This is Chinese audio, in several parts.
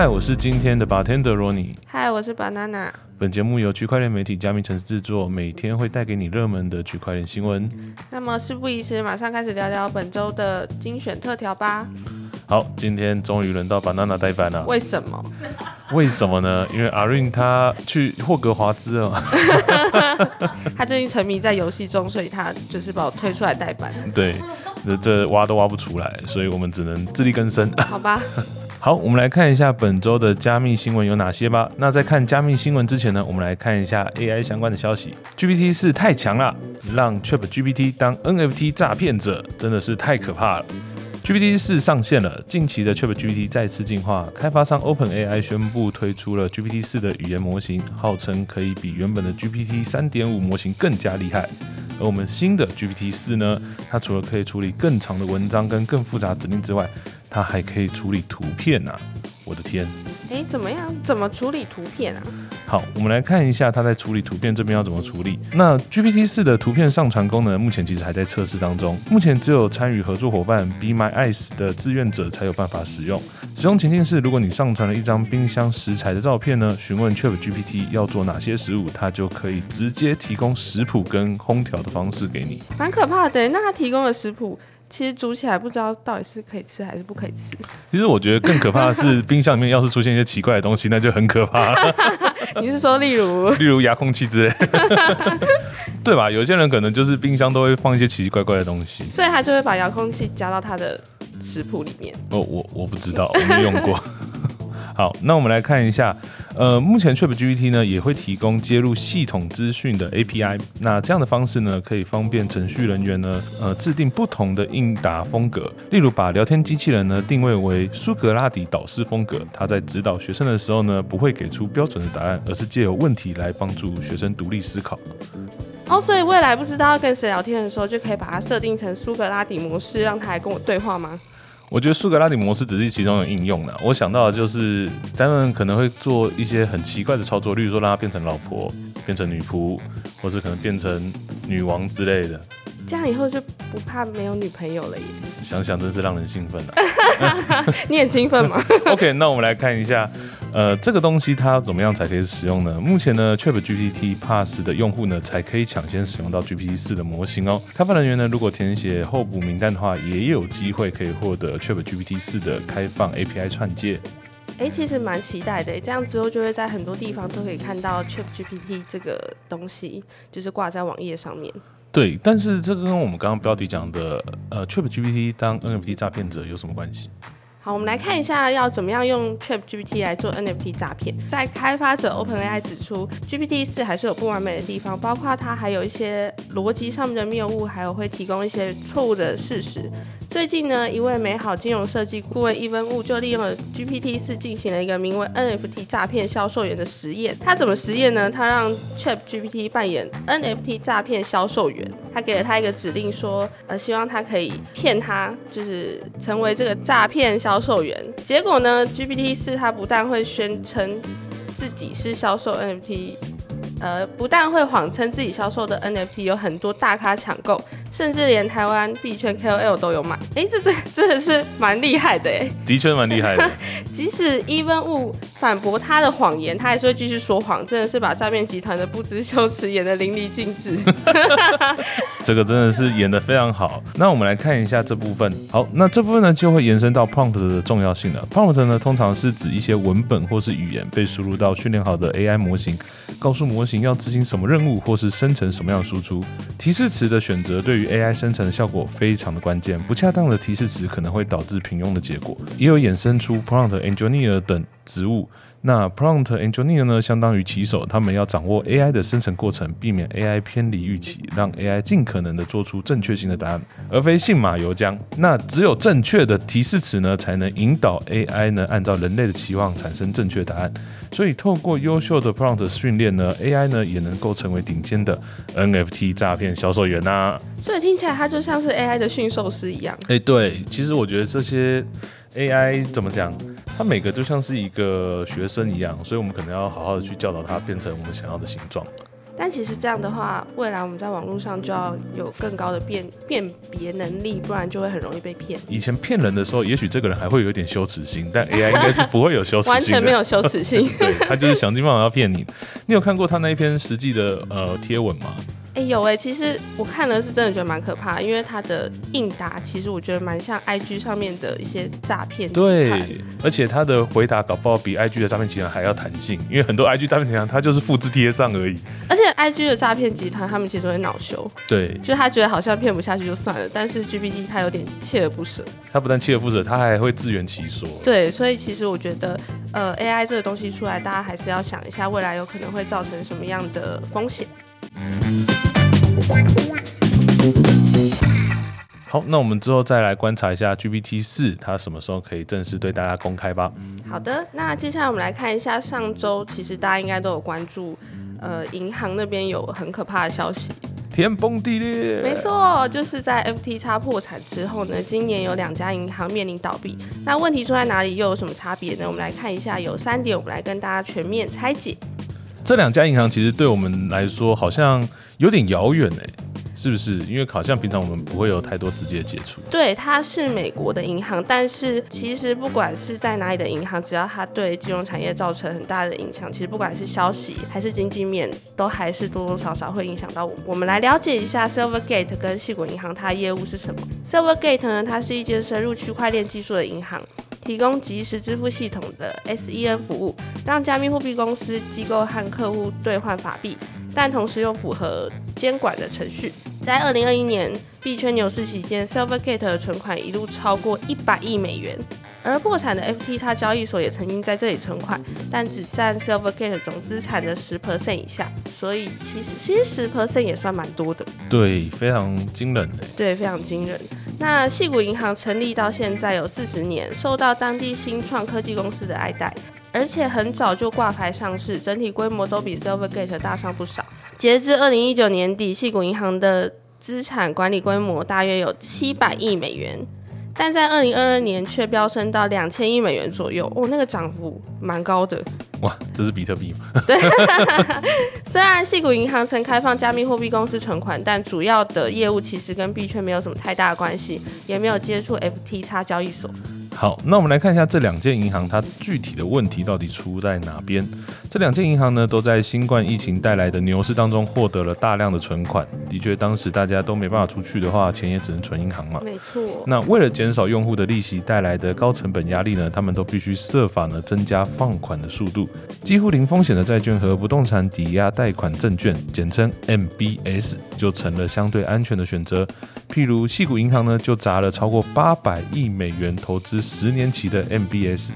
嗨，我是今天的 bartender Ronnie。嗨，我是 banana。本节目由区块链媒体加密城市制作，每天会带给你热门的区块链新闻。那么事不宜迟，马上开始聊聊本周的精选特调吧。好，今天终于轮到 banana 代班了。为什么？为什么呢？因为阿 n 他去霍格华兹了。他最近沉迷在游戏中，所以他就是把我推出来代班。对，这这挖都挖不出来，所以我们只能自力更生。好吧。好，我们来看一下本周的加密新闻有哪些吧。那在看加密新闻之前呢，我们来看一下 AI 相关的消息。GPT 四太强了，让 Chat GPT 当 NFT 诈骗者真的是太可怕了。GPT 四上线了，近期的 Chat GPT 再次进化，开发商 OpenAI 宣布推出了 GPT 四的语言模型，号称可以比原本的 GPT 三点五模型更加厉害。而我们新的 GPT 四呢，它除了可以处理更长的文章跟更复杂指令之外，它还可以处理图片呐！我的天，哎，怎么样？怎么处理图片啊？好，我们来看一下它在处理图片这边要怎么处理。那 GPT 四的图片上传功能目前其实还在测试当中，目前只有参与合作伙伴 Be My Eyes 的志愿者才有办法使用。使用情境是，如果你上传了一张冰箱食材的照片呢，询问 Chat GPT 要做哪些食物，它就可以直接提供食谱跟烹调的方式给你。蛮可怕的，那它提供的食谱。其实煮起来不知道到底是可以吃还是不可以吃。其实我觉得更可怕的是，冰箱里面要是出现一些奇怪的东西，那就很可怕。你是说例如？例如遥控器之类，对吧？有些人可能就是冰箱都会放一些奇奇怪怪的东西，所以他就会把遥控器加到他的食谱里面。哦，我我不知道，我没用过。好，那我们来看一下。呃，目前 ChatGPT 呢也会提供接入系统资讯的 API，那这样的方式呢，可以方便程序人员呢，呃，制定不同的应答风格。例如，把聊天机器人呢定位为苏格拉底导师风格，他在指导学生的时候呢，不会给出标准的答案，而是借由问题来帮助学生独立思考。哦，所以未来不知道要跟谁聊天的时候，就可以把它设定成苏格拉底模式，让他来跟我对话吗？我觉得苏格拉底模式只是其中的应用呢。我想到的就是他们可能会做一些很奇怪的操作，例如说让她变成老婆、变成女仆，或者可能变成女王之类的。这样以后就不怕没有女朋友了耶！想想真是让人兴奋啊！你很兴奋吗？OK，那我们来看一下，呃，这个东西它怎么样才可以使用呢？目前呢，ChatGPT Pass 的用户呢才可以抢先使用到 GPT 四的模型哦。开发人员呢，如果填写候补名单的话，也有机会可以获得 ChatGPT 四的开放 API 串接。哎，其实蛮期待的，这样之后就会在很多地方都可以看到 ChatGPT 这个东西，就是挂在网页上面。对，但是这个跟我们刚刚标题讲的，呃，ChatGPT 当 NFT 诈骗者有什么关系？好，我们来看一下要怎么样用 ChatGPT 来做 NFT 诈骗。在开发者 OpenAI 指出，GPT 四还是有不完美的地方，包括它还有一些逻辑上面的谬误，还有会提供一些错误的事实。最近呢，一位美好金融设计顾问伊文物就利用了 GPT 四进行了一个名为 NFT 诈骗销售员的实验。他怎么实验呢？他让 ChatGPT 扮演 NFT 诈骗销售员，他给了他一个指令，说呃希望他可以骗他，就是成为这个诈骗销售员。结果呢，GPT 四他不但会宣称自己是销售 NFT，呃不但会谎称自己销售的 NFT 有很多大咖抢购。甚至连台湾币圈 KOL 都有买，哎，这这真的是蛮厉害的哎，的确蛮厉害的。即使 Even Wu 反驳他的谎言，他还是会继续说谎，真的是把诈骗集团的不知羞耻演得淋漓尽致。这个真的是演得非常好。那我们来看一下这部分。好，那这部分呢就会延伸到 prompt 的重要性了。prompt 呢通常是指一些文本或是语言被输入到训练好的 AI 模型，告诉模型要执行什么任务或是生成什么样的输出。提示词的选择对于 AI 生成的效果非常的关键，不恰当的提示词可能会导致平庸的结果。也有衍生出 prompt engineer 等职务。那 prompt engineer 呢，相当于骑手，他们要掌握 AI 的生成过程，避免 AI 偏离预期，让 AI 尽可能的做出正确性的答案，而非信马由缰。那只有正确的提示词呢，才能引导 AI 呢，按照人类的期望产生正确答案。所以透过优秀的 prompt 训练呢，AI 呢也能够成为顶尖的 NFT 诈骗销售员呐。所以听起来它就像是 AI 的驯兽师一样。哎，对，其实我觉得这些 AI 怎么讲？它每个就像是一个学生一样，所以我们可能要好好的去教导他，变成我们想要的形状。但其实这样的话，未来我们在网络上就要有更高的辨辨别能力，不然就会很容易被骗。以前骗人的时候，也许这个人还会有一点羞耻心，但 AI 应该是不会有羞耻心，完全没有羞耻心。对他就是想尽办法要骗你。你有看过他那一篇实际的呃贴文吗？哎有哎，其实我看了是真的觉得蛮可怕，因为他的应答其实我觉得蛮像 IG 上面的一些诈骗对，而且他的回答搞不好比 IG 的诈骗集团还要弹性，因为很多 IG 诈骗集团他就是复制贴上而已。而且 IG 的诈骗集团他们其实会恼羞，对，就是他觉得好像骗不下去就算了，但是 GPT 他有点锲而不舍。他不但锲而不舍，他还会自圆其说。对，所以其实我觉得，呃，AI 这个东西出来，大家还是要想一下未来有可能会造成什么样的风险。好，那我们之后再来观察一下 GPT 四，它什么时候可以正式对大家公开吧？好的，那接下来我们来看一下上周，其实大家应该都有关注，呃，银行那边有很可怕的消息，天崩地裂。没错，就是在 FTX 破产之后呢，今年有两家银行面临倒闭。那问题出在哪里？又有什么差别呢？我们来看一下，有三点，我们来跟大家全面拆解。这两家银行其实对我们来说好像有点遥远哎，是不是？因为好像平常我们不会有太多直接接触。对，它是美国的银行，但是其实不管是在哪里的银行，只要它对金融产业造成很大的影响，其实不管是消息还是经济面，都还是多多少少会影响到我们。我们来了解一下 Silvergate 跟细谷银行它的业务是什么。Silvergate 呢，它是一间深入区块链技术的银行。提供即时支付系统的 SEN 服务，让加密货币公司机构和客户兑换法币，但同时又符合监管的程序。在二零二一年币圈牛市期间，Silvergate 的存款一路超过一百亿美元，而破产的 FTX 交易所也曾经在这里存款，但只占 Silvergate 总资产的十 percent 以下，所以其实其实十 percent 也算蛮多的。对，非常惊人诶。对，非常惊人。那细谷银行成立到现在有四十年，受到当地新创科技公司的爱戴，而且很早就挂牌上市，整体规模都比 Silvergate 大上不少。截至二零一九年底，细谷银行的资产管理规模大约有七百亿美元。但在二零二二年却飙升到两千亿美元左右，哦，那个涨幅蛮高的。哇，这是比特币吗？对。虽然细谷银行曾开放加密货币公司存款，但主要的业务其实跟币圈没有什么太大的关系，也没有接触 FTX 交易所。好，那我们来看一下这两间银行它具体的问题到底出在哪边。这两间银行呢，都在新冠疫情带来的牛市当中获得了大量的存款。的确，当时大家都没办法出去的话，钱也只能存银行嘛。没错。那为了减少用户的利息带来的高成本压力呢，他们都必须设法呢增加放款的速度。几乎零风险的债券和不动产抵押贷款证券，简称 MBS，就成了相对安全的选择。譬如，细谷银行呢，就砸了超过八百亿美元投资十年期的 MBS，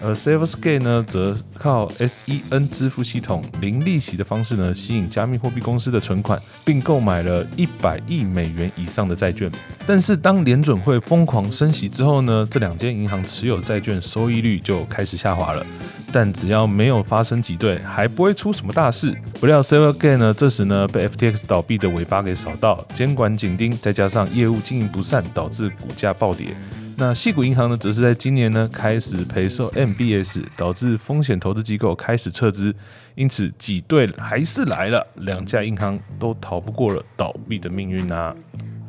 而 Silvergate 呢，则靠 SEN 支付系统零利息的方式呢，吸引加密货币公司的存款，并购买了一百亿美元以上的债券。但是，当联准会疯狂升息之后呢，这两间银行持有债券收益率就开始下滑了。但只要没有发生挤兑，还不会出什么大事。不料 Silvergate 呢，这时呢被 FTX 倒闭的尾巴给扫到，监管紧盯，再加上业务经营不善，导致股价暴跌。那细谷银行呢，则是在今年呢开始赔售 MBS，导致风险投资机构开始撤资，因此挤兑还是来了，两家银行都逃不过了倒闭的命运啊。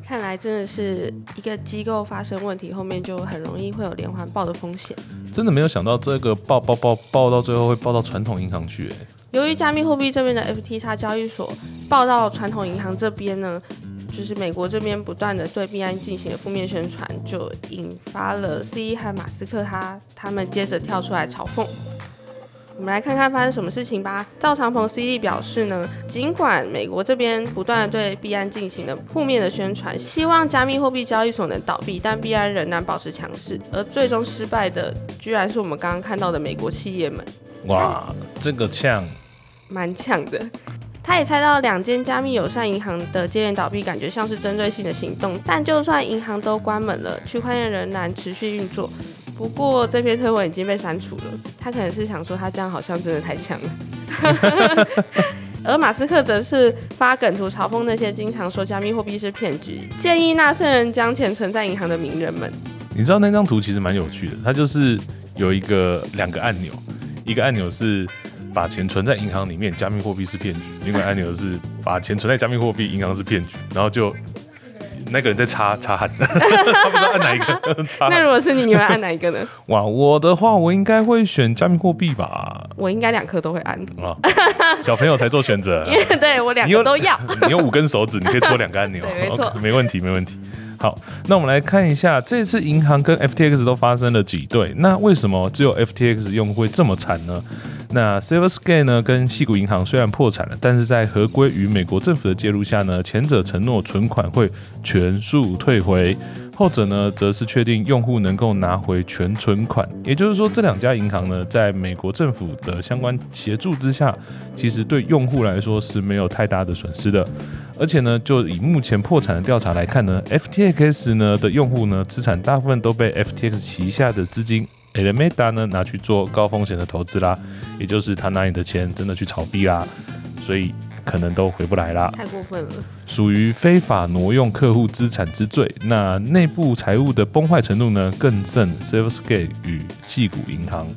看来真的是一个机构发生问题，后面就很容易会有连环爆的风险。真的没有想到这个爆爆爆爆到最后会爆到传统银行去。由于加密货币这边的 FTX 交易所爆到传统银行这边呢，就是美国这边不断的对币安进行了负面宣传，就引发了 C 和马斯克他他们接着跳出来嘲讽。我们来看看发生什么事情吧。赵长鹏 CD 表示呢，尽管美国这边不断的对币安进行了负面的宣传，希望加密货币交易所能倒闭，但币安仍然保持强势，而最终失败的居然是我们刚刚看到的美国企业们。哇，这个呛，蛮呛的。他也猜到两间加密友善银行的接连倒闭，感觉像是针对性的行动。但就算银行都关门了，区块链仍然持续运作。不过这篇推文已经被删除了，他可能是想说他这样好像真的太强了。而马斯克则是发梗图嘲讽那些经常说加密货币是骗局，建议纳税人将钱存在银行的名人们。你知道那张图其实蛮有趣的，它就是有一个两个按钮，一个按钮是把钱存在银行里面，加密货币是骗局；另外按钮是把钱存在加密货币，银行是骗局。然后就那个人在擦擦汗，他不知道按哪一个 擦。那如果是你，你会按哪一个呢？哇，我的话我应该会选加密货币吧？我应该两颗都会按，啊，小朋友才做选择。因为对我两你有个都要。你有五根手指，你可以戳两个按钮，没没问题，没问题。好，那我们来看一下，这次银行跟 FTX 都发生了挤兑，那为什么只有 FTX 用户会这么惨呢？那 Silvergate 呢，跟细谷银行虽然破产了，但是在合规与美国政府的介入下呢，前者承诺存款会全数退回，后者呢，则是确定用户能够拿回全存款。也就是说，这两家银行呢，在美国政府的相关协助之下，其实对用户来说是没有太大的损失的。而且呢，就以目前破产的调查来看呢，FTX 呢的用户呢，资产大部分都被 FTX 旗下的资金 Alameda 呢拿去做高风险的投资啦，也就是他拿你的钱真的去炒币啦，所以可能都回不来啦。太过分了，属于非法挪用客户资产之罪。那内部财务的崩坏程度呢，更胜 Silvergate 与系谷银行。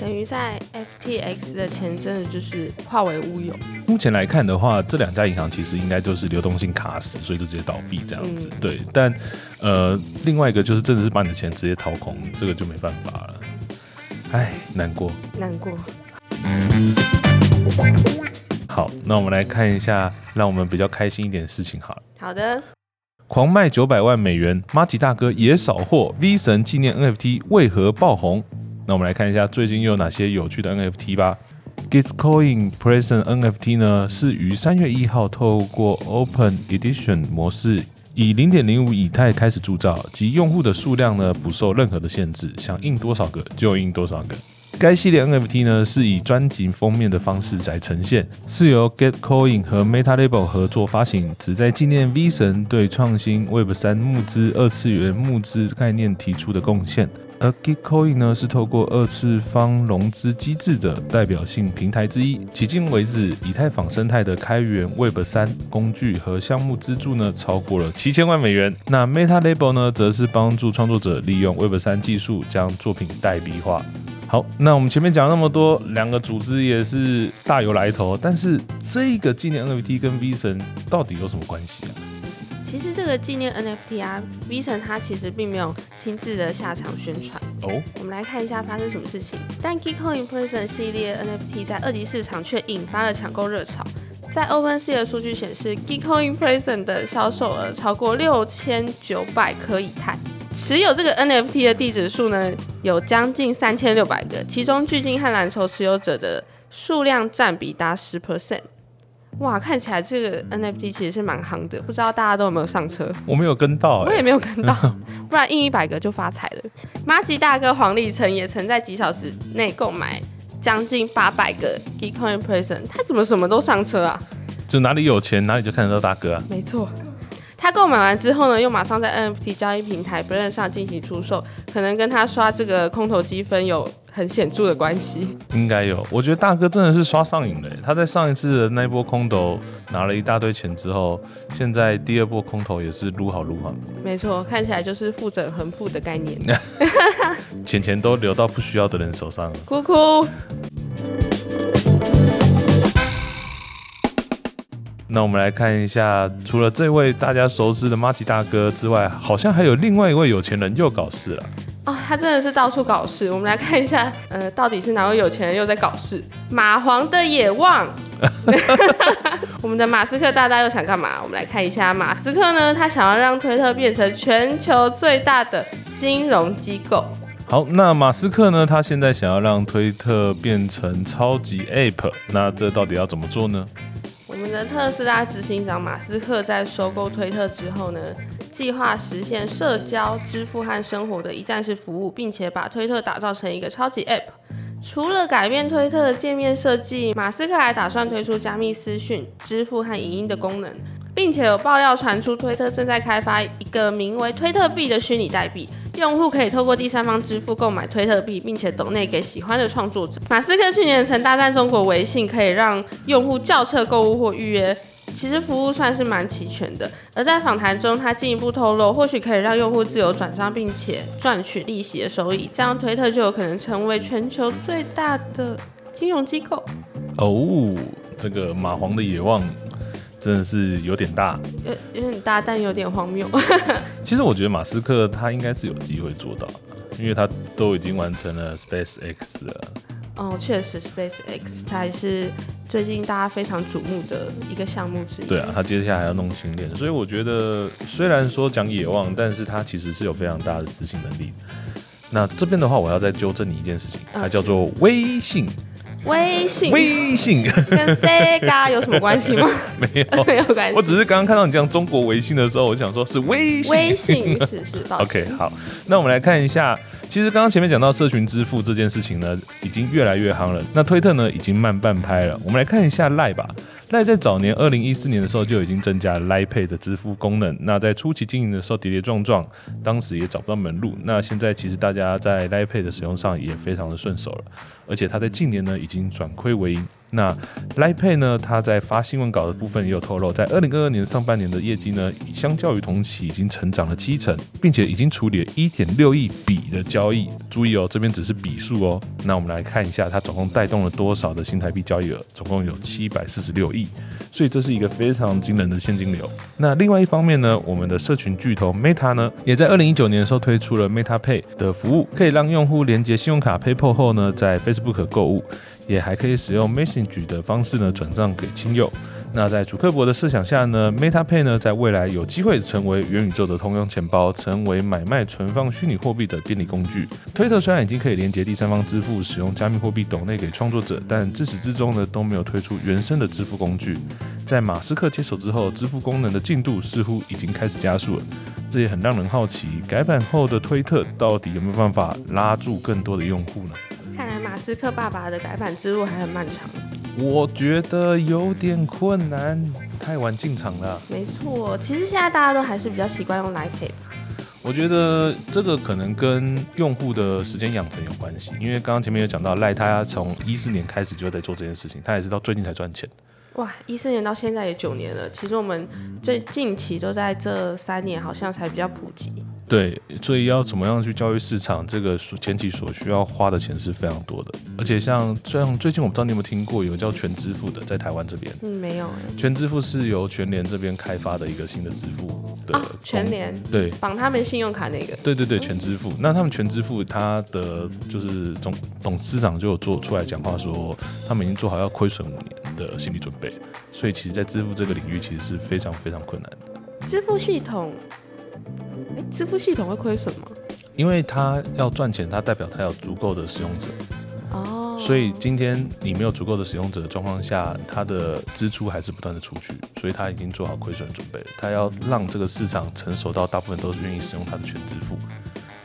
等于在 FTX 的钱真的就是化为乌有。目前来看的话，这两家银行其实应该就是流动性卡死，所以就直接倒闭这样子。嗯对，但呃，另外一个就是真的是把你的钱直接掏空，这个就没办法了。唉，难过。难过，好，那我们来看一下，让我们比较开心一点的事情好了。好的，狂卖九百万美元，马吉大哥也扫货，V 神纪念 NFT 为何爆红？那我们来看一下最近又有哪些有趣的 NFT 吧。Gitcoin Present NFT 呢，是于三月一号透过 Open Edition 模式，以零点零五以太开始铸造，及用户的数量呢不受任何的限制，想印多少个就印多少个。该系列 NFT 呢是以专辑封面的方式来呈现，是由 Gitcoin 和 MetaLabel 合作发行，旨在纪念 V 神对创新 Web 三募资、二次元募资概念提出的贡献。而 Gitcoin 呢是透过二次方融资机制的代表性平台之一。迄今为止，以太坊生态的开源 Web 三工具和项目资助呢超过了七千万美元。那 Meta Label 呢，则是帮助创作者利用 Web 三技术将作品代币化。好，那我们前面讲了那么多，两个组织也是大有来头，但是这个纪念 NFT 跟 V 神到底有什么关系啊？其实这个纪念 NFT 啊，V 神他其实并没有亲自的下场宣传。哦，我们来看一下发生什么事情。但 Gitcoin Present 系列 NFT 在二级市场却引发了抢购热潮。在 OpenSea 的数据显示，Gitcoin Present 的销售额超过六千九百颗以太，持有这个 NFT 的地址数呢有将近三千六百个，其中巨鲸和蓝筹持有者的数量占比达十 percent。哇，看起来这个 NFT 其实是蛮夯的，不知道大家都有没有上车？我没有跟到、欸，我也没有跟到，不然印一百个就发财了。马吉大哥黄立成也曾在几小时内购买将近八百个 Gitcoin Present，他怎么什么都上车啊？就哪里有钱哪里就看得到大哥啊。没错，他购买完之后呢，又马上在 NFT 交易平台 b r 上进行出售，可能跟他刷这个空投积分有很显著的关系。应该有，我觉得大哥真的是刷上瘾了欸。他在上一次的那一波空头拿了一大堆钱之后，现在第二波空头也是撸好撸好，没错，看起来就是富者恒富的概念。钱钱都流到不需要的人手上了。哭哭，那我们来看一下，除了这位大家熟知的马吉大哥之外，好像还有另外一位有钱人又搞事了。他真的是到处搞事。我们来看一下，呃，到底是哪位有钱人又在搞事？马皇的野望。我们的马斯克大大又想干嘛？我们来看一下，马斯克呢，他想要让推特变成全球最大的金融机构。好，那马斯克呢？他现在想要让推特变成超级 App，那这到底要怎么做呢？们的特斯拉执行长马斯克在收购推特之后呢，计划实现社交、支付和生活的一站式服务，并且把推特打造成一个超级 App。除了改变推特的界面设计，马斯克还打算推出加密私讯、支付和影音的功能，并且有爆料传出推特正在开发一个名为推特币的虚拟代币。用户可以透过第三方支付购买推特币，并且抖内给喜欢的创作者。马斯克去年曾大战中国微信，可以让用户叫车购物或预约。其实服务算是蛮齐全的。而在访谈中，他进一步透露，或许可以让用户自由转账，并且赚取利息的收益，这样推特就有可能成为全球最大的金融机构。哦，这个蚂蟥的野望真的是有点大。有有点大，但有点荒谬。其实我觉得马斯克他应该是有机会做到的，因为他都已经完成了 Space X 了。哦，确实，Space X 它还是最近大家非常瞩目的一个项目之一。对啊，他接下来还要弄星链，所以我觉得虽然说讲野望，但是他其实是有非常大的执行能力。那这边的话，我要再纠正你一件事情，它叫做微信。微信，微信跟 Sega 有什么关系吗？没有，没有关系。我只是刚刚看到你讲中国微信的时候，我想说是微信。微信 是是。OK，好，那我们来看一下。其实刚刚前面讲到社群支付这件事情呢，已经越来越夯了。那推特呢，已经慢半拍了。我们来看一下赖吧。赖在早年二零一四年的时候就已经增加了赖 Pay 的支付功能。那在初期经营的时候跌跌撞撞，当时也找不到门路。那现在其实大家在赖 Pay 的使用上也非常的顺手了，而且它在近年呢已经转亏为盈。那 l i Pay 呢？它在发新闻稿的部分也有透露，在二零二二年上半年的业绩呢，相较于同期已经成长了七成，并且已经处理了一点六亿笔的交易。注意哦，这边只是笔数哦。那我们来看一下，它总共带动了多少的新台币交易额？总共有七百四十六亿，所以这是一个非常惊人的现金流。那另外一方面呢，我们的社群巨头 Meta 呢，也在二零一九年的时候推出了 Meta Pay 的服务，可以让用户连接信用卡 PayPal 后呢，在 Face 不可购物。也还可以使用 Message 的方式呢转账给亲友。那在主克伯的设想下呢，Meta Pay 呢在未来有机会成为元宇宙的通用钱包，成为买卖存放虚拟货币的便利工具。推特虽然已经可以连接第三方支付，使用加密货币抖内给创作者，但自始至终呢都没有推出原生的支付工具。在马斯克接手之后，支付功能的进度似乎已经开始加速了，这也很让人好奇，改版后的推特到底有没有办法拉住更多的用户呢？斯克爸爸的改版之路还很漫长。我觉得有点困难，太晚进场了。没错，其实现在大家都还是比较习惯用 Line Pay。我觉得这个可能跟用户的时间养成有关系，因为刚刚前面有讲到赖，他从一四年开始就在做这件事情，他也是到最近才赚钱。哇，一四年到现在也九年了，其实我们最近期都在这三年好像才比较普及。对，所以要怎么样去教育市场，这个前期所需要花的钱是非常多的。而且像像最近我不知道你有没有听过，有叫全支付的，在台湾这边。嗯，没有。全支付是由全联这边开发的一个新的支付的。全联。对。绑他们信用卡那个。对对对，全支付。那他们全支付，他的就是总董事长就有做出来讲话说，他们已经做好要亏损五年的心理准备。所以其实，在支付这个领域，其实是非常非常困难的。支付系统。哎，支付系统会亏损吗？因为它要赚钱，它代表它有足够的使用者。哦。所以今天你没有足够的使用者的状况下，它的支出还是不断的出去，所以它已经做好亏损准备了。它要让这个市场成熟到大部分都是愿意使用它的全支付。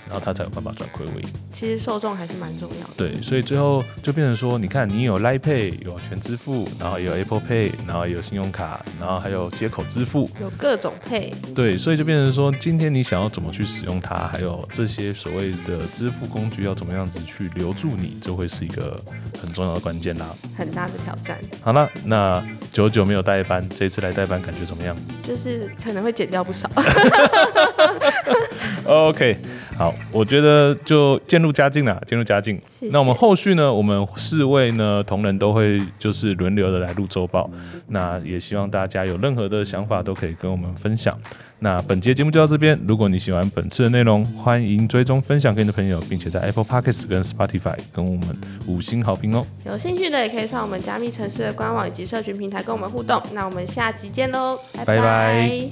然后他才有办法转亏为盈。其实受众还是蛮重要的。对，所以最后就变成说，你看你有 Line Pay，有全支付，然后有 Apple Pay，然后有信用卡，然后还有接口支付，有各种 Pay。对，所以就变成说，今天你想要怎么去使用它，还有这些所谓的支付工具要怎么样子去留住你，就会是一个很重要的关键啦。很大的挑战。好了，那久久没有代班，这次来代班感觉怎么样？就是可能会减掉不少。OK。好，我觉得就渐入佳境了，渐入佳境。那我们后续呢？我们四位呢同仁都会就是轮流的来录周报。那也希望大家有任何的想法都可以跟我们分享。那本节节目就到这边。如果你喜欢本次的内容，欢迎追踪分享给你的朋友，并且在 Apple Podcasts 跟 Spotify 跟我们五星好评哦。有兴趣的也可以上我们加密城市的官网以及社群平台跟我们互动。那我们下集见喽，拜拜。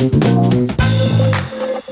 thank you